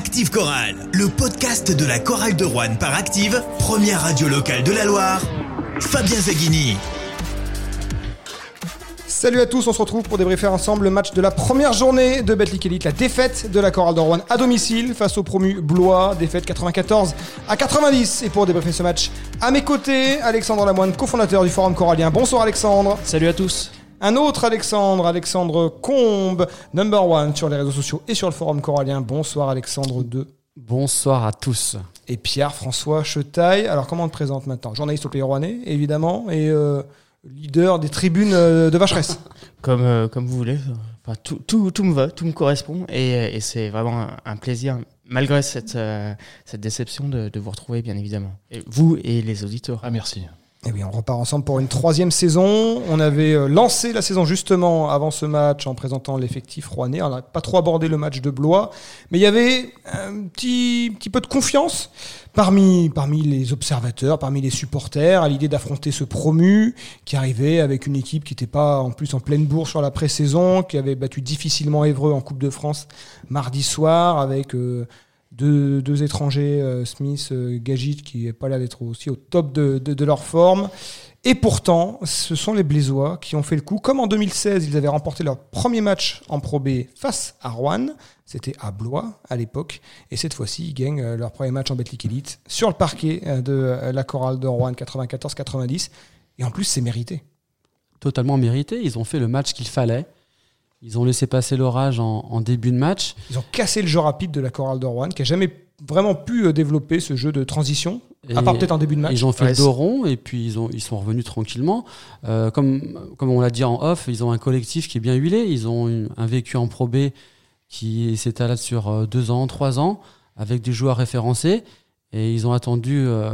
Active Chorale, le podcast de la chorale de Rouen par Active, première radio locale de la Loire. Fabien Zaghini. Salut à tous, on se retrouve pour débriefer ensemble le match de la première journée de Betclic Elite, la défaite de la chorale de Rouen à domicile face au promu Blois, défaite 94 à 90. Et pour débriefer ce match, à mes côtés, Alexandre Lamoine, cofondateur du Forum Corallien. Bonsoir Alexandre. Salut à tous. Un autre Alexandre, Alexandre Combe, number one sur les réseaux sociaux et sur le forum corallien. Bonsoir Alexandre 2. Bonsoir à tous. Et Pierre-François Chetaille. Alors comment on te présente maintenant? Journaliste au Pays Rouennais, évidemment, et euh, leader des tribunes euh, de Vacheresse. comme, euh, comme vous voulez. Enfin, tout, tout, tout me va, tout me correspond. Et, et c'est vraiment un, un, plaisir, malgré cette, euh, cette déception, de, de, vous retrouver, bien évidemment. Et vous et les auditeurs. Ah, merci. Et eh oui, on repart ensemble pour une troisième saison. On avait euh, lancé la saison justement avant ce match en présentant l'effectif rouennais. On n'a pas trop abordé le match de Blois, mais il y avait un petit, petit peu de confiance parmi, parmi les observateurs, parmi les supporters, à l'idée d'affronter ce promu qui arrivait avec une équipe qui n'était pas en plus en pleine bourse sur la pré-saison, qui avait battu difficilement Évreux en Coupe de France mardi soir avec... Euh, deux, étrangers, euh, Smith, euh, Gagit, qui n'est pas là d'être aussi au top de, leur forme. Et pourtant, ce sont les Blésois qui ont fait le coup. Comme en 2016, ils avaient remporté leur premier match en Pro B face à Rouen. C'était à Blois à l'époque. Et cette fois-ci, ils gagnent euh, leur premier match en Betclic Elite sur le parquet de la chorale de Rouen 94-90. Et en plus, c'est mérité. Totalement mérité. Ils ont fait le match qu'il fallait. Ils ont laissé passer l'orage en, en, début de match. Ils ont cassé le jeu rapide de la chorale de Rouen, qui a jamais vraiment pu développer ce jeu de transition, et à part peut-être en début de match. Ils ont fait ouais, le dos rond et puis ils, ont, ils sont revenus tranquillement. Euh, comme, comme on l'a dit en off, ils ont un collectif qui est bien huilé. Ils ont une, un vécu en Pro B qui s'étale sur deux ans, trois ans, avec des joueurs référencés. Et ils ont attendu euh,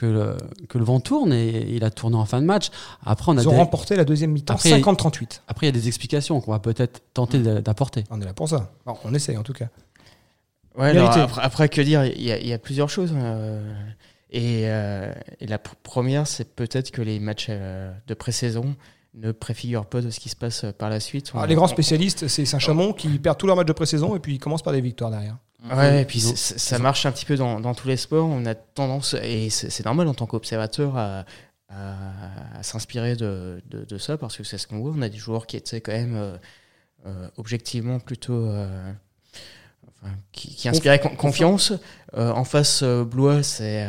que le, que le vent tourne et il a tourné en fin de match. Après, on a Ils ont des... remporté la deuxième mi-temps 50-38. Après, il y a des explications qu'on va peut-être tenter mmh. d'apporter. On est là pour ça. Bon, on essaye en tout cas. Ouais, alors, après, après, que dire? Il y, a, il y a plusieurs choses. Euh, et, euh, et, la pr première, c'est peut-être que les matchs euh, de pré-saison ne préfigurent pas de ce qui se passe par la suite. Alors, les grands spécialistes, c'est Saint-Chamond qui perd tous leurs matchs de pré-saison et puis ils commencent par des victoires derrière. Ouais, et puis ça marche un petit peu dans, dans, tous les sports. On a tendance, et c'est normal en tant qu'observateur, à, à, à s'inspirer de, de, de, ça parce que c'est ce qu'on voit. On a des joueurs qui étaient quand même euh, euh, objectivement plutôt. Euh, enfin, qui, qui, inspiraient confiance. en face, Blois, c'est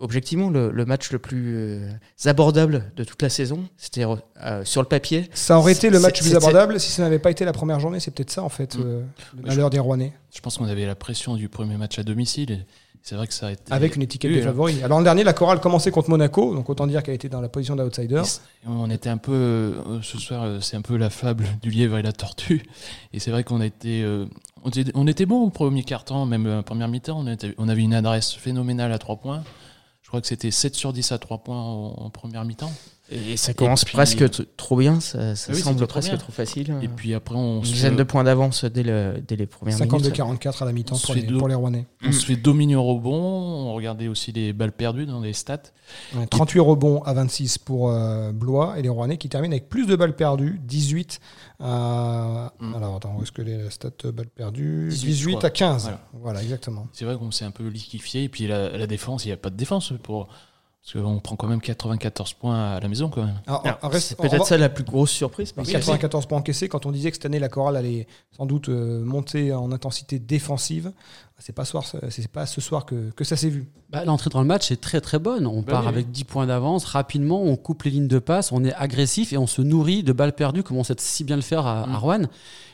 objectivement le, le, match le plus euh, abordable de toute la saison. C'était euh, sur le papier. Ça aurait été le match le plus abordable si ça n'avait pas été la première journée. C'est peut-être ça, en fait, mmh. euh, le malheur des Rouennais. Je pense qu'on avait la pression du premier match à domicile. C'est vrai que ça a été. Avec une étiquette oui, de favori. Alors, l'an dernier, la chorale commençait contre Monaco, donc autant dire qu'elle était dans la position d'outsider. On était un peu. Ce soir, c'est un peu la fable du lièvre et la tortue. Et c'est vrai qu'on. On était, on était bon au premier quart-temps, même en première mi-temps. On, on avait une adresse phénoménale à trois points. Je crois que c'était 7 sur 10 à 3 points en, première mi-temps. Et ça commence et puis, presque trop bien, ça, ça oui, semble presque trop, trop, facile. Et puis après, on une dizaine de points d'avance dès, le, dès les premières 52 minutes. 44 à la mi-temps pour, les, pour les Rouennais. On mm. se fait dominer au rebond, on regardait aussi les balles perdues dans les stats. Ouais, 38 rebonds à 26 pour euh, Blois et les Rouennais qui terminent avec plus de balles perdues, 18 à. Mm. Alors attends, où est-ce que les stats balles perdues? 18, 18 à 15. Voilà, voilà exactement. C'est vrai qu'on s'est un peu liquifié et puis la, la défense, il n'y a pas de défense pour. Parce qu'on prend quand même 94 points à la maison, quand même. C'est peut-être ça la plus grosse surprise. Parce 94 points encaissés, quand on disait que cette année, la chorale allait sans doute euh, monter en intensité défensive, c'est pas, soir, c'est pas ce soir que, que ça s'est vu. Bah, L'entrée dans le match est très très bonne. On bah part oui, avec oui. 10 points d'avance, rapidement, on coupe les lignes de passe, on est agressif et on se nourrit de balles perdues, comme on sait si bien le faire à, mmh. à Rouen.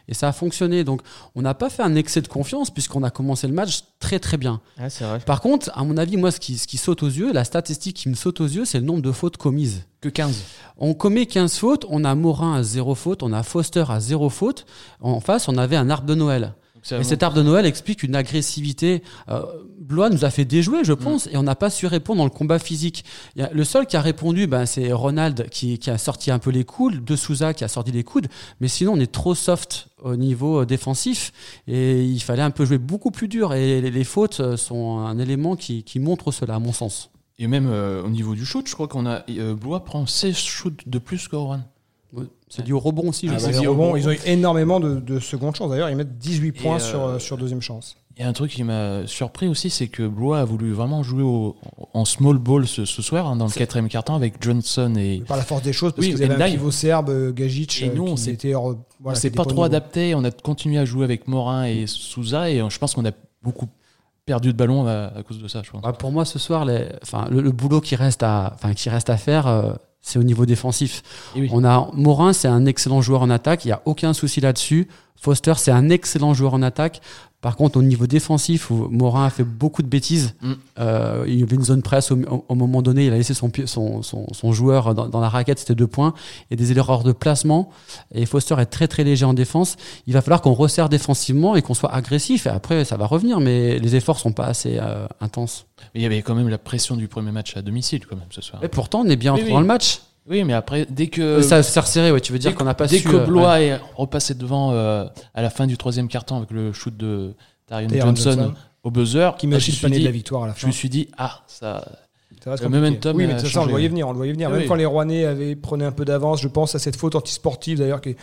Et ça a fonctionné. Donc, on n'a pas fait un excès de confiance puisqu'on a commencé le match très très bien. Ouais, vrai. Par contre, à mon avis, moi, ce qui, ce qui saute aux yeux, la statistique qui me saute aux yeux, c'est le nombre de fautes commises. Que 15. On commet 15 fautes, on a Morin à 0 faute, on a Foster à 0 faute. En face, on avait un arbre de Noël. Et cet arbre de Noël explique une agressivité. Euh, Blois nous a fait déjouer, je pense, mmh. et on n'a pas su répondre dans le combat physique. Y a, le seul qui a répondu, ben, c'est Ronald qui, qui, a sorti un peu les coudes, De Souza qui a sorti les coudes, mais sinon on est trop soft au niveau défensif et il fallait un peu jouer beaucoup plus dur. Et les, les fautes sont un élément qui, qui, montre cela, à mon sens. Et même euh, au niveau du shoot, je crois qu'on a euh, Blois prend 16 shoots de plus que Rouen. C'est dû au rebond aussi. Ah bah, les rebonds, ils ont eu énormément de, de secondes chances. D'ailleurs, ils mettent 18 points euh, sur, sur deuxième chance. Il y a un truc qui m'a surpris aussi, c'est que Blois a voulu vraiment jouer au- en small ball ce, ce soir, hein, dans le quatrième quart-temps, avec Johnson et. Par la force des choses, parce Oui, que vous avez un pivot serbe, euh, Gajic, Et nous, on qui s'est- était hors- voilà, on qui s'est était pas trop adapté, on a continué à jouer avec Morin et Souza, et euh, je pense qu'on a beaucoup perdu de ballon à, à cause de ça, je pense. Bah, pour moi, ce soir, les, enfin, le, le boulot qui reste à, enfin, qui reste à faire, euh, c'est au niveau défensif. Oui. On a Morin, c'est un excellent joueur en attaque. Il y a aucun souci là-dessus. Foster, c'est un excellent joueur en attaque. Par contre, au niveau défensif, où Morin a fait beaucoup de bêtises. Mm. Euh, il y avait une zone presse au, moment donné. Il a laissé son, pied- son, son, son joueur dans, dans la raquette. C'était deux points. Et des erreurs de placement. Et Foster est très très léger en défense. Il va falloir qu'on resserre défensivement et qu'on soit agressif. Et après, ça va revenir. Mais les efforts sont pas assez euh, intenses. Mais il y avait quand même la pression du premier match à domicile, quand même, ce soir. Et pourtant, on est bien oui. dans le match. Oui, mais après, dès que. Euh, ça s'est resserré, ouais. Tu veux dire dès qu'on n'a pas dès su. que euh, Blois ouais. est repassé devant euh, à la fin du troisième quart-temps avec le shoot de Taron Johnson, Johnson. au buzzer, Qui je me le suis panier de dit- la victoire à la Je fin. me suis dit, ah, ça. Ça Le momentum oui, mais a de toute façon, on le voyait venir. On le voyait venir. Même oui. quand les Rouennais avaient prenaient un peu d'avance, je pense à cette faute antisportive d'ailleurs qui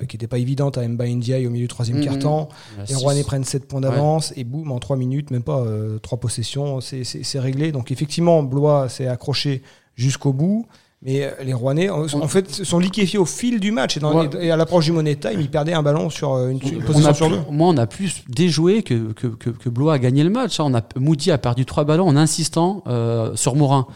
n'était pas évidente à Mba Ndiaye au milieu du troisième Mhm. quart-temps. La Les six. Rouennais prennent 7 points d'avance et boum, en 3 minutes, même pas 3 possessions, c'est réglé. Donc effectivement, Blois s'est accroché jusqu'au bout. Mais euh, les Rouennais, en en fait, sont liquéfiés au fil du match. Et, dans Ouais. les- et à l'approche du Money Time, ils perdaient un ballon sur euh, une, une On possession a sur deux. moi, on a plus déjoué que, que, que, que Blois a gagné le match. hein. On a, Moody a perdu trois ballons en insistant euh, sur Morin.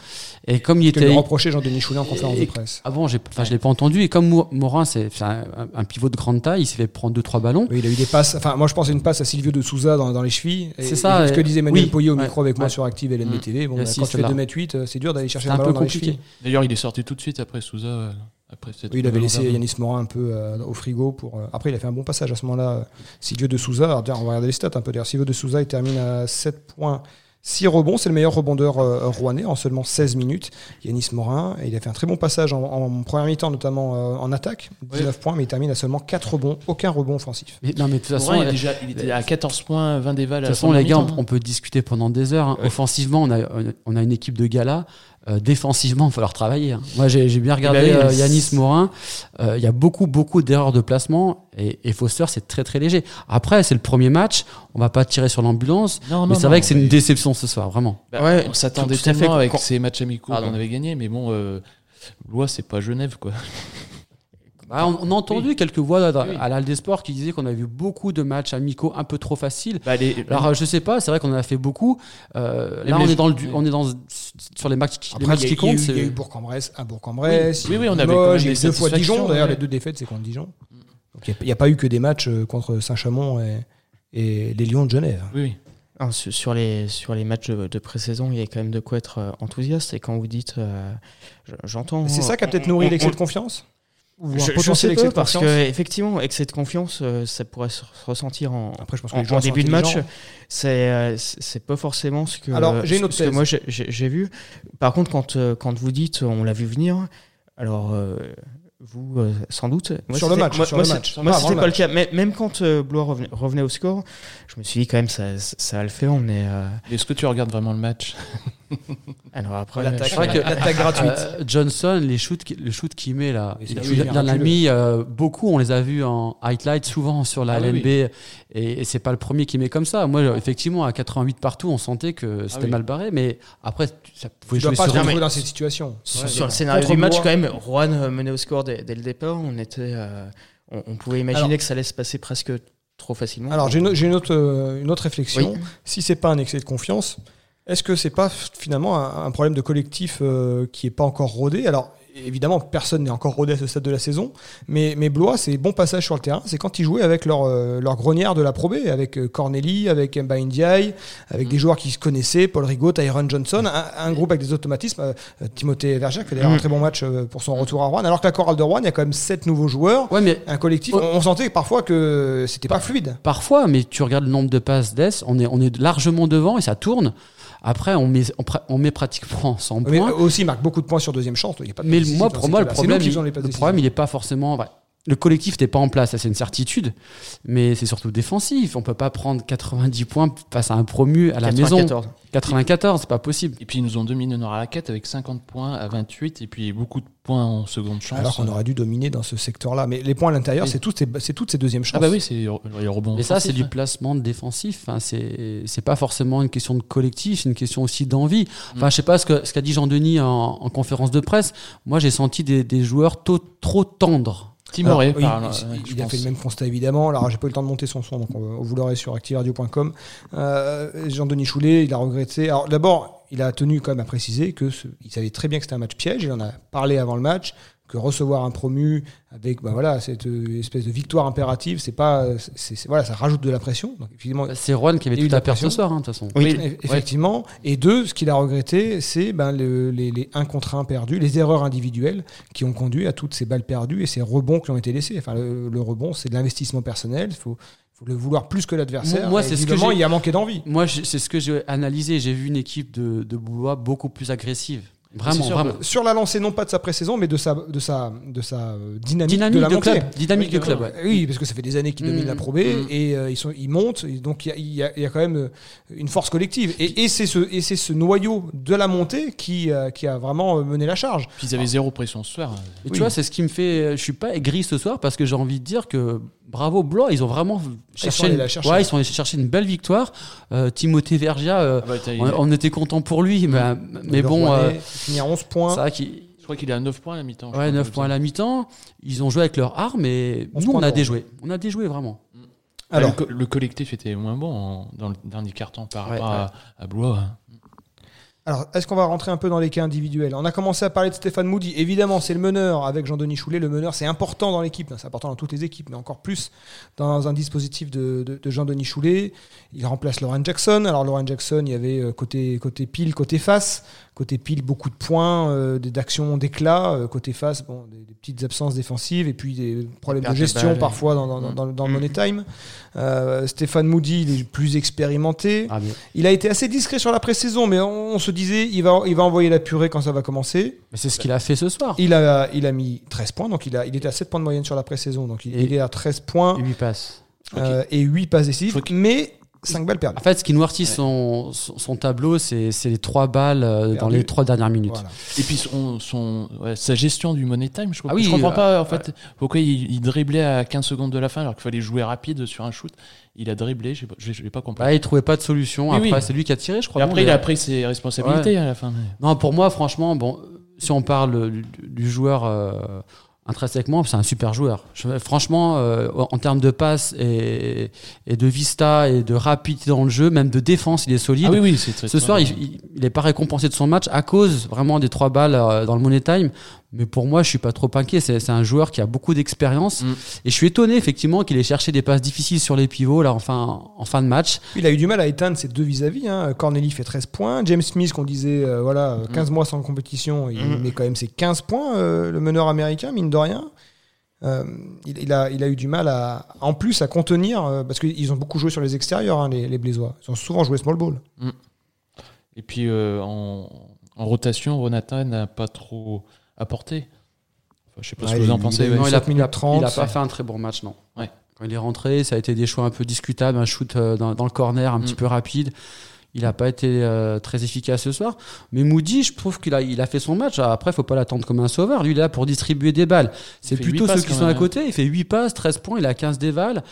Et comme il était. reprochait Jean-Denis Choulet en conférence de presse. Avant, j'ai, enfin, je l'ai pas entendu. Et comme Mo- Morin, c'est un, un pivot de grande taille, il s'est fait prendre deux trois ballons. Oui, il a eu des passes. Enfin, moi, je pense à une passe à Silvio de Souza dans, dans les chevilles. C'est ça, et Ce que disait Manuel oui, Poyer au ouais, micro avec moi ouais. sur Active et LNBTV. Bon, Il y a bah, six, quand tu fais celle-là. 2m8, c'est dur d'aller chercher C'est un ballon peu dans les compliqué. chevilles. D'ailleurs, il est sorti tout de suite après Souza. euh, Après cette Oui, il avait laissé Yanis Morin un peu euh, au frigo pour. euh, Après, il a fait un bon passage à ce moment-là. Silvio de Souza. On va regarder les stats un peu. D'ailleurs, Silvio de Souza, il termine à 7 points. 6 rebonds, c'est le meilleur rebondeur euh, rouennais en seulement 16 minutes. Yanis Morin, et il a fait un très bon passage en, en première mi-temps, notamment euh, en attaque, 19 points, mais il termine à seulement 4 rebonds, aucun rebond offensif. Mais, non, mais de toute façon, Morin, il, est déjà, il était à 14 points, 20 dévals De toute façon, les gars, on peut discuter pendant des heures. hein. Offensivement, on a, on a une équipe de gala. Euh, défensivement, il va falloir travailler. hein. Moi, j'ai bien regardé Eh ben oui, euh, Yanis Morin. Euh, Il y a beaucoup, beaucoup d'erreurs de placement. Et, et Foster, c'est très, très léger. Après, c'est le premier match. On va pas tirer sur l'ambulance. Non, mais c'est non, vrai que c'est une déception ce soir, vraiment. Bah, Ouais, on s'attendait tout à fait. tellement avec Quand- ces matchs amicaux qu'on avait gagné, mais bon, euh, Blois, c'est pas Genève, quoi. Bah, on, on a entendu quelques voix à, Oui. à qui disaient qu'on a vu beaucoup de matchs amicaux un peu trop faciles. Bah, les- Alors, euh, je sais pas, c'est vrai qu'on en a fait beaucoup. Euh, là, on est dans le, on est dans sur les matchs, les Après, matchs il y a- qui comptent. Il y a eu Bourg-en-Bresse, un Bourg-en-Bresse. Oui, oui, on avait eu deux fois Dijon. D'ailleurs, ouais. les deux défaites, c'est contre Dijon. Donc, il n'y a, pas eu que des matchs euh, contre Saint-Chamond et, et les Lions de Genève. Oui, oui. Non, sur, les, sur les matchs de, de pré-saison, il y a quand même de quoi être enthousiaste. Et quand vous dites. euh, J'entends. C'est ça qui a peut-être nourri l'excès de confiance? Ou un Je, je potentiel excès de parce confiance que effectivement, excès de confiance, euh, ça pourrait se ressentir en, Après, je pense que en, début de match. C'est euh, c'est c'est pas forcément ce que. Alors, j'ai une autre ce que thèse. moi j'ai- vu. Par contre, quand euh, quand vous dites, on l'a vu venir. Alors. Vous, euh, sans doute. Moi, Sur le c'était- match, Moi, moi, match. c'était le pas le match. cas. Mais, même quand euh, Blois revenait, revenait au score, je me suis dit quand même, ça, ça, ça le faire. On est. euh, Est-ce que tu regardes vraiment le match? Alors après, L'attaque C'est vrai que- l'attaque gratuite. Euh, Johnson, les shoots, le shoot qu'il met là, il, en a mis euh, beaucoup. On les a vus en highlight souvent sur la Ah oui, LNB, et, et c'est pas le premier qui met comme ça. Moi, effectivement, à 88 partout, on sentait que c'était oui. mal barré, mais après, ça pouvait Tu dois jouer pas sur se Non, retrouver mais- dans cette situation. Sur, Ouais, sur le scénario du match, quand même, Rouen euh, menait au score dès, dès le départ. On était, euh, on, on pouvait imaginer Alors- que ça allait se passer presque trop facilement. Alors, j'ai une, j'ai une autre, euh, une autre réflexion. Oui. Si c'est pas un excès de confiance, est-ce que c'est pas finalement un, un problème de collectif euh, qui est pas encore rodé? Alors, évidemment, personne n'est encore rodé à ce stade de la saison, mais, mais Blois, c'est bon passage sur le terrain. C'est quand ils jouaient avec leur, euh, leur grognard de la Pro B, avec euh, Corneli, avec Mba Ndiaye, avec des joueurs qui se connaissaient, Paul Rigaud, Tyron Johnson, un, un groupe avec des automatismes. euh, Timothée Verger fait d'ailleurs un Mm. très bon match pour son retour à Rouen. Alors que la chorale de Rouen, il y a quand même sept nouveaux joueurs. Ouais, mais Un collectif, on, on sentait parfois que c'était pas fluide. parfois, mais tu regardes le nombre de passes d'Es, on est, on est largement devant et ça tourne. Après, on met, on, on met pratiquement 100 Mais points. aussi, il marque beaucoup de points sur deuxième chance. Il y a pas de Mais moi, pour moi, le problème, il, le problème, il est pas forcément. ouais, le collectif n'est pas en place, ça c'est une certitude, mais c'est surtout défensif. On peut pas prendre 90 points face à un promu à la 94. maison. 94, c'est pas possible. Et puis ils nous ont dominé dans la quête avec 50 points à 28 et puis beaucoup de points en seconde chance. Alors qu'on aurait dû dominer dans ce secteur-là. Mais les points à l'intérieur, Oui. c'est toutes, ces- c'est toutes ces deuxièmes chances. Ah bah oui, c'est les rebonds. Et ça, c'est du hein. placement de défensif. Enfin, c'est c'est pas forcément une question de collectif, c'est une question aussi d'envie. Enfin, je sais pas ce qu'a dit Jean-Denis en, en conférence de presse. Moi, j'ai senti des, des joueurs tôt- trop tendres. Timoré, oui, par- il, a fait le même constat évidemment. Alors j'ai pas eu le temps de monter son son, donc on, vous l'aurez sur activeradio.com. Euh, Jean-Denis Choulet, il a regretté. Alors d'abord, il a tenu quand même à préciser que ce- il savait très bien que c'était un match piège. Il en a parlé avant le match que recevoir un promu avec bah voilà cette euh, espèce de victoire impérative, c'est pas, c'est voilà, ça rajoute de la pression. Donc évidemment, C'est Juan qui avait y tout à perdre ce soir, hein, de toute façon. Oui. Effectivement. Et deux, ce qu'il a regretté, c'est ben, le- les, les 1 contre 1 perdus, les erreurs individuelles qui ont conduit à toutes ces balles perdues et ces rebonds qui ont été laissés. Enfin, le, le rebond, c'est de l'investissement personnel. Il faut, faut le vouloir plus que l'adversaire. Moi, Et c'est ce que il a manqué d'envie. Moi, c'est ce que j'ai analysé. J'ai vu une équipe de, de Boulois beaucoup plus agressive. Vraiment, C'est sûr, vraiment. Sur la lancée, non pas de sa pré-saison, mais de sa, de sa, de sa euh, dynamique, Dynamique de la de montée. club. Dynamique Oui, de club, ouais. Oui, parce que ça fait des années qu'ils dominent Mm. la Pro B Mm. et euh, ils, sont, ils montent. Et donc il y a, il y a- il y a quand même euh, une force collective. Et, et c'est ce, et c'est ce noyau de la montée qui, euh, qui a vraiment mené la charge. Puis ils avaient zéro pression ce soir. Et tu vois, c'est ce qui me fait. Je suis pas aigri ce soir parce que j'ai envie de dire que bravo Blois, ils ont vraiment cherché. allés une- la chercher. Ouais, ils sont allés chercher une belle victoire. Euh, Timothée Vergia, euh, Ah bah, on, on était content pour lui, mais, mais bon, euh, finit à 11 points. c'est vrai qu'il. Je crois qu'il est à 9 points à la mi-temps. Ouais, crois, 9 comme points à la mi-temps. Ils ont joué avec leur arme et nous, on a déjoué. On a déjoué vraiment. Ah, Alors, le, co- le collectif était moins bon en- dans le dernier carton par Ouais, rapport à, à Blois. hein. Alors, est-ce qu'on va rentrer un peu dans les cas individuels? On a commencé à parler de Stéphane Moody. Évidemment, c'est le meneur avec Jean-Denis Choulet. Le meneur, c'est important dans l'équipe. C'est important dans toutes les équipes, mais encore plus dans un dispositif de, de- de Jean-Denis Choulet. Il remplace Lauren Jackson. Alors, Lauren Jackson, il y avait euh, côté, côté pile, côté face. Côté pile, beaucoup de points, euh, des- d'actions d'éclat. Euh, côté face, bon, des, des petites absences défensives et puis des problèmes de gestion parfois dans, dans, dans- dans- dans le money time. Euh, Stéphane Moody, il est plus expérimenté. Ah, Il a été assez discret sur la pré-saison, mais on, on se disait il va, il va envoyer la purée quand ça va commencer. mais c'est ce qu'il a fait ce soir. Il a, il a mis 13 points, donc il, a, il était à 7 points de moyenne sur la pré-saison, donc il, est à 13 points Et lui passe. euh, et 8 passes décisives, mais 5 balles perdues. En fait, ce qui noircit son, son, son tableau, c'est les trois balles euh, dans les trois dernières minutes. Voilà. Et puis son, son- ouais, sa gestion du money time, je, Ah oui, je comprends euh, pas en fait pourquoi il, il driblait à 15 secondes de la fin alors qu'il fallait jouer rapide sur un shoot. Il a driblé, j'ai pas, j'ai- j'ai pas compris. Bah, il trouvait pas de solution. Oui, Après, oui. c'est lui qui a tiré, je crois. Et après, il a pris ses responsabilités à la fin. mais- Non, pour moi, franchement, bon, si on parle du, du joueur euh, intrinsèquement, c'est un super joueur. Je- franchement, euh, en termes de passe et, et de vista et de rapidité dans le jeu, même de défense, il est solide. Ah oui, oui, c'est très Ce soir, bien. il, il, est pas récompensé de son match à cause vraiment des trois balles euh, dans le money time. Mais pour moi, je suis pas trop inquiet. C'est un joueur qui a beaucoup d'expérience. Mm. Et je suis étonné, effectivement, qu'il ait cherché des passes difficiles sur les pivots, là, en fin, en fin de match. Il a eu du mal à éteindre ses deux vis-à-vis. Hein. Corneli fait 13 points. James Smith, qu'on disait euh, voilà, euh, 15 mois sans compétition, il Mm. met quand même ses 15 points, euh, le meneur américain, mine de rien. Euh, il, il a, il a eu du mal à, en plus à contenir, euh, parce qu'ils ont beaucoup joué sur les extérieurs, hein, les, les Blésois. Ils ont souvent joué small ball. Et puis euh, en, en rotation, Ronata n'a pas trop apporté. Enfin, je sais pas ce que vous en il- pensez. il a ouais. eu Non, il a, 7 minutes 30, il a pas fait un très bon match, non. Ouais. Quand il est rentré, ça a été des choix un peu discutables, un shoot euh, dans, dans le corner un Mm. petit peu rapide. Il n'a pas été euh, très efficace ce soir. Mais Moody, je trouve qu'il a, il a fait son match. Après, faut pas l'attendre comme un sauveur. Lui, il est là pour distribuer des balles. C'est plutôt ceux passes qui sont à même, hein. côté. Il fait 8 passes, 13 points, il a 15 dévales.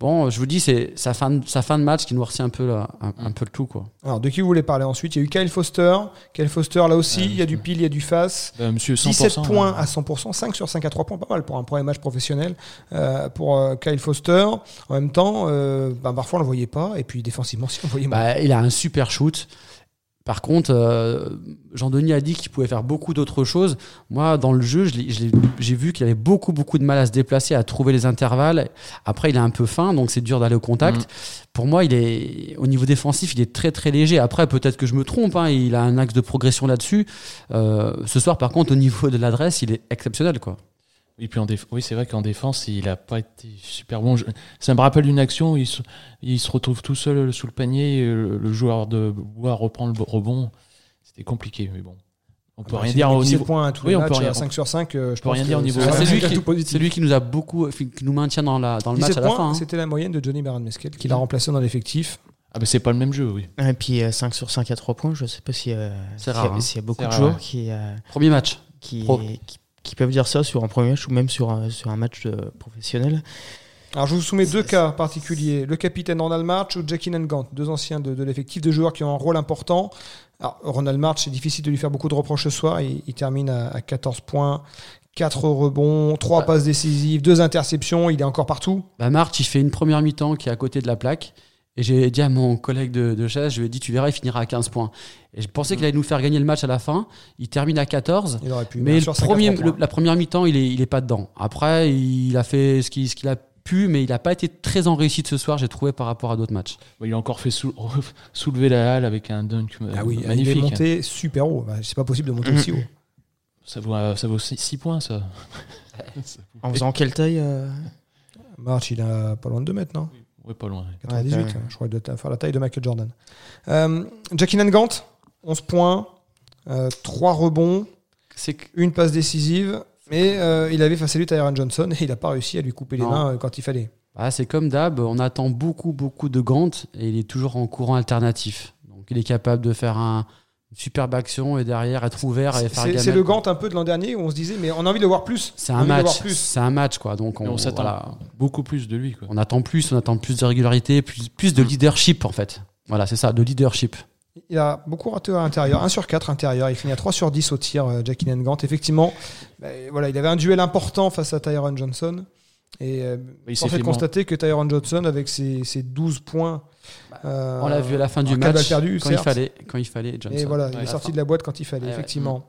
Bon, je vous dis, c'est sa fin, de, sa fin de match qui noircit un peu, là, un, un peu le tout. Quoi. Alors, de qui vous voulez parler ensuite? Il y a eu Kyle Foster. Kyle Foster, là aussi, Ouais, il y a du pile, il y a du face. Bah, monsieur 100%. 17 points hein. à 100%, 5 sur 5 à 3 points, pas mal pour un premier match professionnel euh, pour euh, Kyle Foster. En même temps, euh, bah, parfois on le voyait pas, et puis défensivement, si on le voyait mal. Bah, il a un super shoot. Par contre, euh, Jean-Denis a dit qu'il pouvait faire beaucoup d'autres choses. Moi, dans le jeu, j'ai vu qu'il avait beaucoup, beaucoup de mal à se déplacer, à trouver les intervalles. Après, il est un peu fin, donc c'est dur d'aller au contact. Mhm. Pour moi, il est au niveau défensif, il est très, très léger. Après, peut-être que je me trompe. hein, il a un axe de progression là-dessus. Euh, ce soir, par contre, au niveau de l'adresse, il est exceptionnel, quoi. Et puis en déf- oui, c'est vrai qu'en défense, il a pas été super bon. Je- Ça me rappelle une action où il se, il se retrouve tout seul sous le panier, et le, le joueur de bois reprend le bo- rebond. C'était compliqué, mais bon. On peut Bah, rien dire au 17 niveau. points à tous Oui, les on peut matchs, rien- à 5 sur 5, euh, je pense rien dire au niveau- c'est lui, qui, positif. c'est lui qui nous a beaucoup, qui nous maintient dans, la, dans le match 17 à la points, fin. hein. c'était la moyenne de Johnny Baron Mesquel, qui l'a remplacé dans l'effectif. Ah bah c'est pas le même jeu, oui. Et puis euh, 5 sur 5 à 3 points, je sais pas si, euh, C'est s'il y a- rare, hein. s'il y a beaucoup C'est de joueurs qui, euh, Premier match. qui, Pro. qui, qui peuvent dire ça sur un premier match ou même sur un, sur un match de professionnel. Alors je vous soumets deux cas particuliers. Le capitaine Ronald March ou Jackie Nangant, deux anciens de, de l'effectif, deux joueurs qui ont un rôle important. Alors Ronald March, c'est difficile de lui faire beaucoup de reproches ce soir. Il, il termine à, à 14 points, 4 rebonds, 3 passes décisives, 2 interceptions. Il est encore partout. Bah, March, il fait une première mi-temps qui est à côté de la plaque. Et j'ai dit à mon collègue de, de chaise, je lui ai dit, tu verras, il finira à 15 points. Et je pensais qu'il allait nous faire gagner le match à la fin. Il termine à 14. Il aurait pu. Mais le sur 5 à premier, 3 le- points. la première mi-temps, il est, il est pas dedans. Après, il a fait ce qu'il ce qu'il a pu, mais il n'a pas été très en réussite ce soir, j'ai trouvé, par rapport à d'autres matchs. Il a encore fait sou- soulever la halle avec un dunk Ah oui, il est monté super haut. Bah, c'est pas possible de monter aussi haut. Ça vaut, euh, ça vaut 6 points, ça. En faisant quelle taille euh, March, il a pas loin de 2 mètres, non? Ouais, pas loin. 98, Ouais. je crois doit faire la taille de Michael Jordan. Euh, Jackie Nangant, 11 points, 3 rebonds, C'est que- une passe décisive, mais euh, il avait face à lui Tyron Johnson et il n'a pas réussi à lui couper les Non. mains euh, quand il fallait. bah, c'est comme d'hab, on attend beaucoup, beaucoup de Gant et il est toujours en courant alternatif. Donc il est capable de faire un, superbe action et derrière être ouvert et faire c'est- le. Gant un peu de l'an dernier où on se disait, mais on a envie de voir plus. C'est un match. plus. C'est un match, quoi. Donc on, on s'attend voilà. beaucoup plus de lui, quoi. on attend plus, on attend plus de régularité, plus, plus de leadership en fait. Voilà, c'est ça, de leadership. Il a beaucoup raté à l'intérieur, 1 sur 4 intérieur. Il finit à 3 sur 10 au tir, euh, Jackie Nangant. Effectivement, bah, voilà, il avait un duel important face à Tyron Johnson. Et euh, il on s'est fait constater que Tyron Johnson, avec ses, ses 12 points, euh, Bah, On l'a vu à la fin du match, perdues, quand il fallait, quand il fallait. Johnson. Et voilà, il Ouais, est sorti fin. de la boîte quand il fallait, Ouais, ouais. effectivement.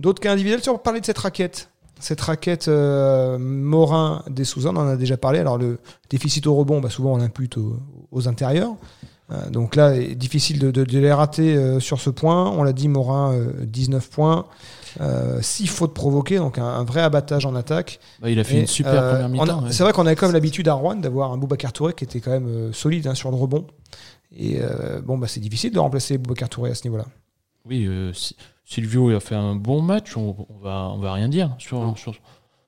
D'autres cas individuels, sur parler de cette raquette. Cette raquette euh, Morin des Souza, on en a déjà parlé. Alors le déficit au rebond, bah, souvent on l'impute aux, aux intérieurs. Euh, donc là, il est difficile de, de- de les rater euh, sur ce point. On l'a dit, Morin, euh, 19 points, 6 fautes provoquées, donc un, un vrai abattage en attaque. Bah, il a fait Et, une super euh, première mi-temps. ouais. C'est vrai qu'on avait comme l'habitude à Rouen d'avoir un Boubacar Touré qui était quand même euh, solide hein, sur le rebond. Et euh, bon, bah, c'est difficile de remplacer Boubacar Touré à ce niveau-là. Oui, euh, si- Silvio il a fait un bon match, on, on va, on va rien dire sur, sur,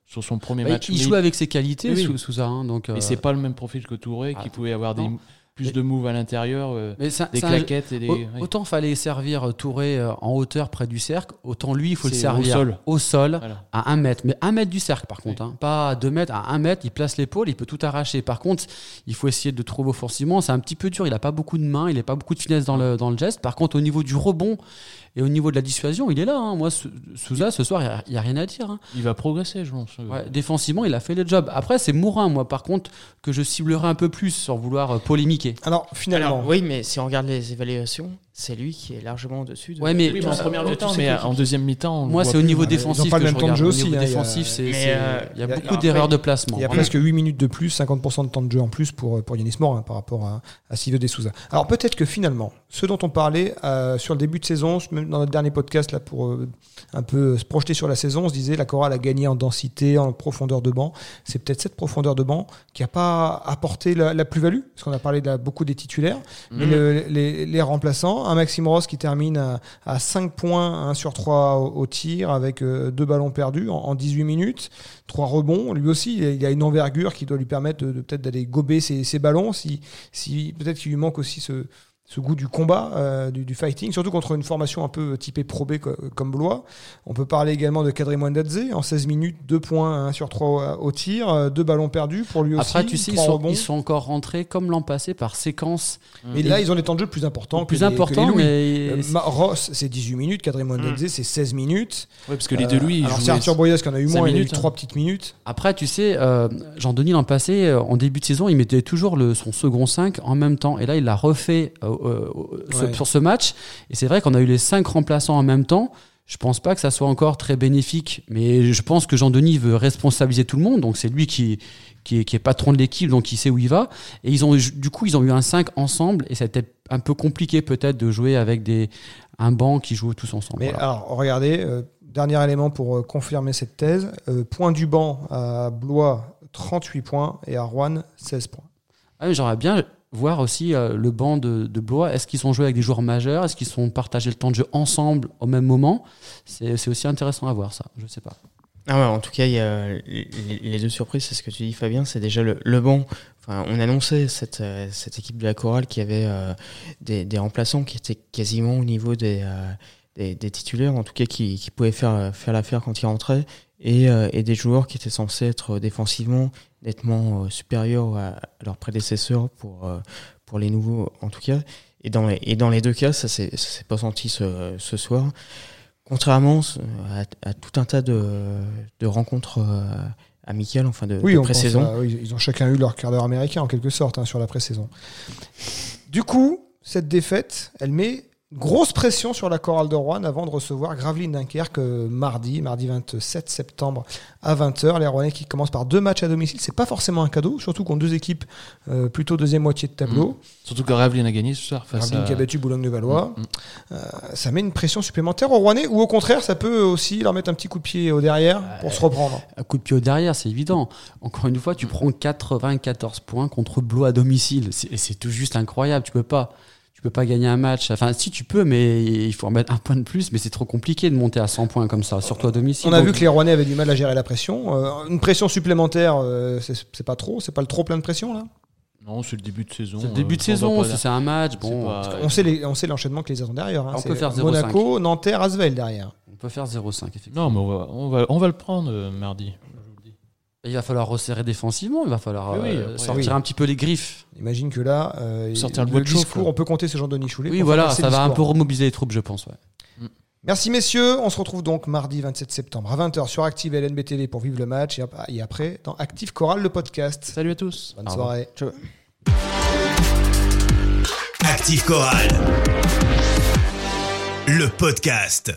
sur son premier Bah, match. il joue avec ses qualités, Oui, oui. sous, Souza. hein, donc, Mais euh, c'est pas le même profil que Touré, qui pouvait avoir des. Plus Mais- de moves à l'intérieur, euh, des un- claquettes et des. Au- oui. Autant fallait servir euh, Touré euh, en hauteur près du cercle, autant lui, il faut le servir au sol. au sol, Voilà. à un mètre. Mais un mètre du cercle, par contre. hein. Pas à deux mètres, à un mètre, il place l'épaule, il peut tout arracher. Par contre, il faut essayer de trouver offensivement. C'est un petit peu dur. Il n'a pas beaucoup de mains, il n'a pas beaucoup de finesse dans le, dans le geste. Par contre, au niveau du rebond et au niveau de la dissuasion, il est là. hein. Moi, Sou- Souza, ce soir, il n'y a, rien à dire. hein. Il va progresser, je pense. Ouais, défensivement, il a fait le job. Après, c'est Mourin, moi, par contre, que je ciblerai un peu plus sans vouloir euh, polémiquer. Alors finalement, Alors, oui, mais si on regarde les évaluations, c'est lui qui est largement au-dessus. De... Ouais, mais- Oui, mais en première mi-temps, mais en deuxième mi-temps. Moi, c'est au niveau Ils ont défensif pas le que même je temps de regarde. jeu Au aussi, niveau hein, il y a- défensif, c'est- Mais, euh, il y a beaucoup d'erreurs de placement. Il y a presque 8 minutes de plus, 50% de temps de jeu en plus pour, pour Yanis Morin par rapport à, à Silvio De Souza. Alors peut-être que finalement, ce dont on parlait euh, sur le début de saison, même dans notre dernier podcast là pour euh, un peu se projeter sur la saison, on se disait la chorale a gagné en densité, en profondeur de banc. C'est peut-être cette profondeur de banc qui n'a pas apporté la, la plus-value, parce qu'on a parlé de la- beaucoup des titulaires, mais le- les, les remplaçants, un Maxime Ross qui termine à, à 5 points, 1 sur 3 au, tir avec euh, deux ballons perdus en, en 18 minutes, trois rebonds. Lui aussi, il a- a une envergure qui doit lui permettre peut-être d'aller gober ses, ballons. Si, si peut-être qu'il lui manque aussi ce, ce goût du combat, euh, du, du fighting, surtout contre une formation un peu typée Pro B co- comme Blois. On peut parler également de Kadri Mwandadze, en 16 minutes, 2 points 1 sur 3 au, tir, 2 ballons perdus pour lui aussi. Après, tu sais, ils sont, rebonds. ils sont encore rentrés comme l'an passé par séquence Mais là, ils ont des temps de jeu plus importants. plus importants, mais Euh, Ross, c'est 18 minutes. Kadri Mwandadze, c'est 16 minutes. Ouais, parce que les deux, lui, Euh, alors, c'est Arthur Boyas qui en a eu moins, il a eu minutes, hein. 3 petites minutes. Après, tu sais, euh, Jean-Denis l'an passé, euh, en début de saison, il mettait toujours le, son second 5 en même temps. Et là, il l'a refait euh, euh, ce- Ouais. sur ce match. Et c'est vrai qu'on a eu les 5 remplaçants en même temps. Je pense pas que ça soit encore très bénéfique, mais je pense que Jean-Denis veut responsabiliser tout le monde. Donc c'est lui qui, qui, est, qui est patron de l'équipe, donc il sait où il va. Et ils ont, du coup, ils ont eu un 5 ensemble. Et c'était un peu compliqué peut-être de jouer avec des, un banc qui joue tous ensemble. Mais Voilà. alors, regardez, euh, dernier élément pour euh, confirmer cette thèse. Euh, point du banc à Blois, 38 points, et à Rouen, 16 points. Ah j'aurais bien. Voir aussi euh, le banc de, de Blois. Est-ce qu'ils sont joués avec des joueurs majeurs? Est-ce qu'ils sont partagés le temps de jeu ensemble au même moment? C'est aussi intéressant à voir ça. Je sais pas. Ah en tout cas, il y a les, deux surprises, c'est ce que tu dis, Fabien. C'est déjà le, le banc. Enfin, on annonçait cette, euh, cette équipe de la chorale qui avait euh, des, des remplaçants qui étaient quasiment au niveau des, des, des titulaires, en tout cas qui, qui pouvaient faire, faire l'affaire quand ils rentraient, et, euh, et des joueurs qui étaient censés être défensivement nettement euh, supérieurs à, à leurs prédécesseurs pour, euh, pour les nouveaux, en tout cas. Et dans les, et dans les deux cas, ça s'est pas senti ce, ce soir. Contrairement à, à tout un tas de, de rencontres euh, amicales, enfin de, Oui, de pré-saison. oui, ils ont chacun eu leur quart d'heure américain en quelque sorte hein, sur la pré-saison. Du coup, cette défaite, elle met grosse pression sur la chorale de Rouen avant de recevoir Gravelines Dunkerque euh, mardi, mardi 27 septembre à 20h. Les Rouennais qui commencent par deux matchs à domicile, c'est pas forcément un cadeau, surtout contre deux équipes euh, plutôt deuxième moitié de tableau. Surtout que Ravelin a gagné ce soir face Gravelines à. qui a battu Boulogne-de-Valois. Mm, mm. Euh, ça met une pression supplémentaire aux Rouennais ou au contraire, ça peut aussi leur mettre un petit coup de pied au derrière pour se reprendre? Un coup de pied au derrière, c'est évident. Encore une fois, tu prends 94 points contre Blois à domicile. C'est c'est tout juste incroyable. Tu peux pas. Tu peux pas gagner un match. Enfin, si tu peux, mais il faut en mettre un point de plus. Mais c'est trop compliqué de monter à 100 points comme ça, surtout à domicile. On a Donc, vu que les Rouennais avaient du mal à gérer la pression. Euh, une pression supplémentaire, euh, c'est pas trop, c'est pas le trop plein de pression là? Non, c'est le début de saison. C'est le début de euh, on va saison. Si c'est un match, bon, pas- On sait les- on sait l'enchaînement que les attend derrière. hein. On peut faire 0,5. Monaco, Nanterre, Asvel derrière. on peut faire 0,5 effectivement. Non, mais on va, on va, on va le prendre euh, mardi. Il va falloir resserrer défensivement. Il va falloir Oui, euh, sortir oui. un petit peu les griffes. Imagine que là, euh, Sortir le le, bois de chauffe, discours, quoi. on peut compter sur Jean-Denis Choulet. Oui, voilà, ça va un peu remobiliser les troupes, je pense. ouais. Merci messieurs, on se retrouve donc mardi 27 septembre à 20h sur Active LNB TV pour vivre le match et ap- et après dans Active Chorale le podcast. Salut à tous. Bonne Au soirée. Active Chorale. Le podcast.